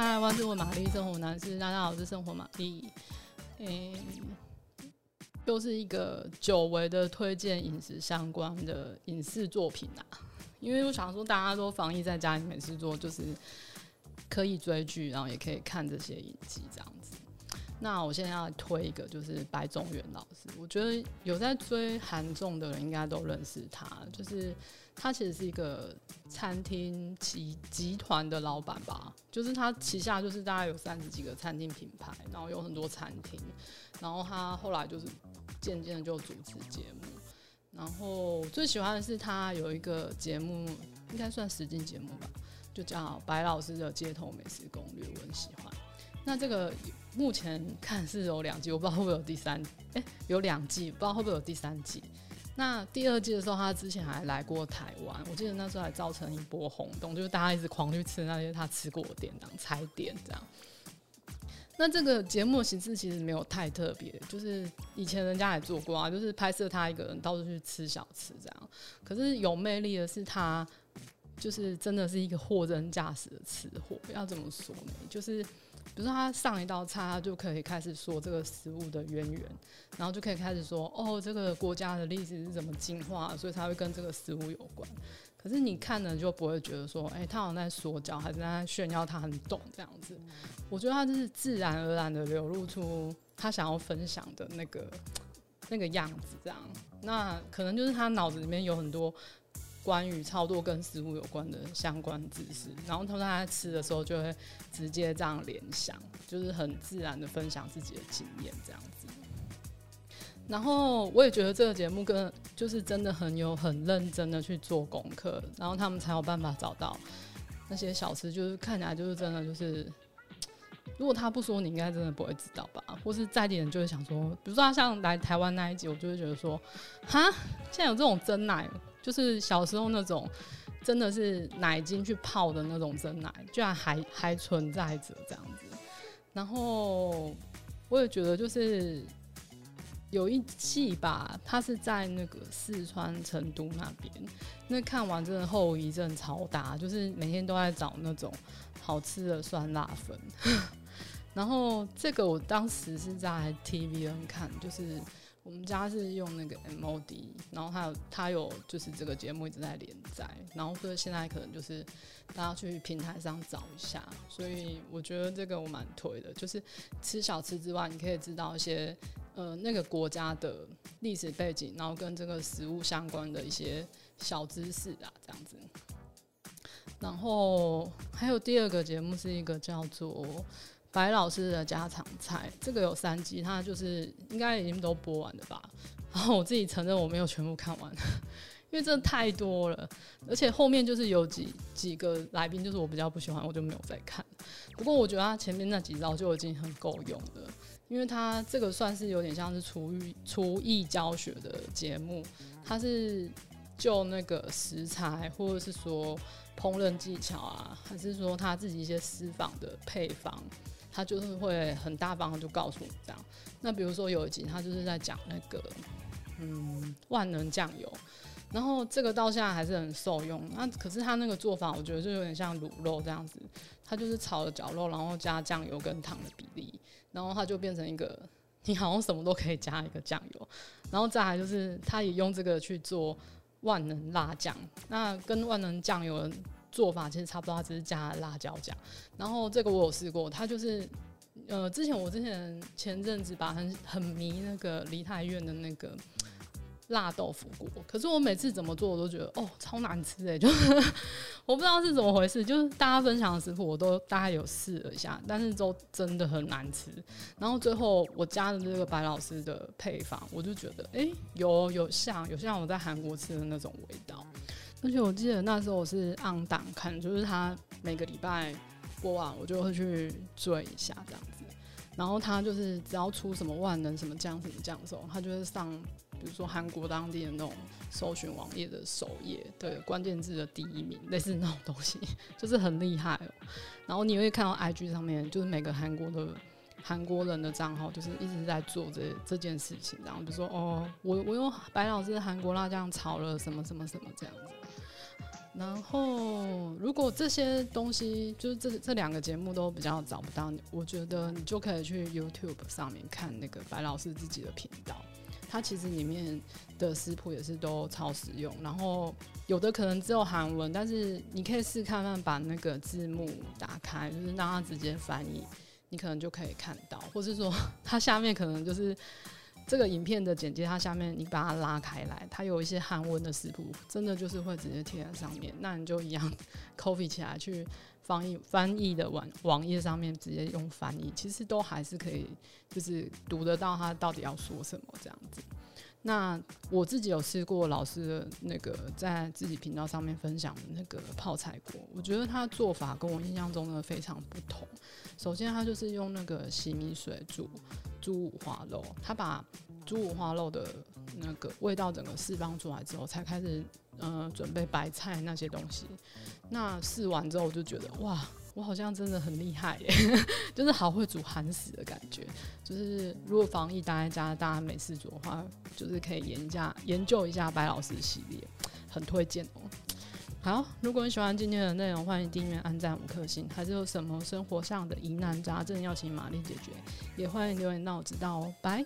嗨，我是我玛丽生活男士，大家好，我是生活玛丽。嗯，又是一个久违的推荐饮食相关的影视作品啊，因为我想说大家都防疫在家里面是做，就是可以追剧，然后也可以看这些影集这样。那我现在要推一个，就是白种元老师。我觉得有在追韩综的人应该都认识他，就是他其实是一个餐厅集集团的老板吧，就是他旗下就是大概有三十几个餐厅品牌，然后有很多餐厅，然后他后来就是渐渐的就主持节目，然后最喜欢的是他有一个节目，应该算实境节目吧，就叫白老师的街头美食攻略，我很喜欢。那这个目前看是有两季，我不知道会不会有第三，哎、欸，有两季，不知道会不会有第三季。那第二季的时候，他之前还来过台湾，我记得那时候还造成一波轰动，就是大家一直狂去吃那些他吃过的店，当踩点这样。那这个节目形式其实没有太特别，就是以前人家也做过啊，就是拍摄他一个人到处去吃小吃这样。可是有魅力的是他，就是真的是一个货真价实的吃货，要怎么说呢？就是。比如说他上一道菜，他就可以开始说这个食物的渊源，然后就可以开始说哦，这个国家的历史是怎么进化，所以才会跟这个食物有关。可是你看呢，就不会觉得说，哎、他好像在说教，还是在炫耀他很懂这样子。我觉得他就是自然而然的流露出他想要分享的那个那个样子，这样。那可能就是他脑子里面有很多。关于超多跟食物有关的相关知识，然后他在吃的时候就会直接这样联想，就是很自然的分享自己的经验这样子。然后我也觉得这个节目跟就是真的很有很认真的去做功课，然后他们才有办法找到那些小吃，就是看起来就是真的就是，如果他不说，你应该真的不会知道吧？或是在地人就会想说，比如说他像来台湾那一集，我就会觉得说，哈，现在有这种真奶。就是小时候那种，真的是奶精去泡的那种真奶，居然还还存在着这样子。然后我也觉得，就是有一季吧，他是在那个四川成都那边，那看完真的后遗症超大，就是每天都在找那种好吃的酸辣粉。然后这个我当时是在 TVN 看，就是。我们家是用那个 MOD，然后他有他有就是这个节目一直在连载，然后所以现在可能就是大家去平台上找一下，所以我觉得这个我蛮推的，就是吃小吃之外，你可以知道一些呃那个国家的历史背景，然后跟这个食物相关的一些小知识啊，这样子。然后还有第二个节目是一个叫做。白老师的家常菜，这个有三集，他就是应该已经都播完了吧。然后我自己承认我没有全部看完，因为真的太多了，而且后面就是有几几个来宾，就是我比较不喜欢，我就没有再看。不过我觉得他前面那几招就已经很够用了，因为他这个算是有点像是厨艺厨艺教学的节目，他是就那个食材或者是说烹饪技巧啊，还是说他自己一些私房的配方。他就是会很大方的就告诉你这样，那比如说有一集他就是在讲那个嗯万能酱油，然后这个到现在还是很受用。那可是他那个做法，我觉得就有点像卤肉这样子，他就是炒了绞肉，然后加酱油跟糖的比例，然后他就变成一个你好像什么都可以加一个酱油，然后再来就是他也用这个去做万能辣酱，那跟万能酱油。做法其实差不多，它只是加辣椒酱。然后这个我有试过，它就是，呃，之前我之前前阵子吧，很很迷那个梨泰院的那个辣豆腐锅。可是我每次怎么做，我都觉得哦，超难吃哎，就 我不知道是怎么回事。就是大家分享的食谱，我都大概有试了一下，但是都真的很难吃。然后最后我加了这个白老师的配方，我就觉得哎、有有像有像我在韩国吃的那种味道。而且我记得那时候我是按档看，就是他每个礼拜播完，我就会去追一下这样子。然后他就是只要出什么万能什么酱什么酱的时候，他就会上，比如说韩国当地的那种搜寻网页的首页，对关键字的第一名，类似那种东西，就是很厉害喔。然后你会看到 IG 上面，就是每个韩国的韩国人的账号，就是一直在做这这件事情。然后就说哦，我我用白老师韩国辣酱炒了什么什么什么这样子。然后，如果这些东西就是这这两个节目都比较找不到，我觉得你就可以去 YouTube 上面看那个白老师自己的频道，他其实里面的食谱也是都超实用。然后有的可能只有韩文，但是你可以试看看把那个字幕打开，就是让他直接翻译，你可能就可以看到，或是说它下面可能就是。这个影片的简介，它下面你把它拉开来，它有一些韩文的食谱，真的就是会直接贴在上面。那你就一样 copy 起来去翻译翻译的网网页上面直接用翻译，其实都还是可以，就是读得到他到底要说什么这样子。那我自己有试过老师的那个在自己频道上面分享的那个泡菜锅，我觉得他做法跟我印象中的非常不同。首先，他就是用那个洗米水煮猪五花肉，他把猪五花肉的那个味道整个释放出来之后，才开始嗯、呃、准备白菜那些东西。那试完之后，我就觉得哇。我好像真的很厉害耶，就是好会煮韩食的感觉。就是如果防疫待在家，大家没事做的话，就是可以研究研究一下白老师系列，很推荐哦。好，如果你喜欢今天的内容，欢迎订阅、按赞五颗星。还是有什么生活上的疑难杂症要请玛丽解决，也欢迎留言让我知道哦。拜。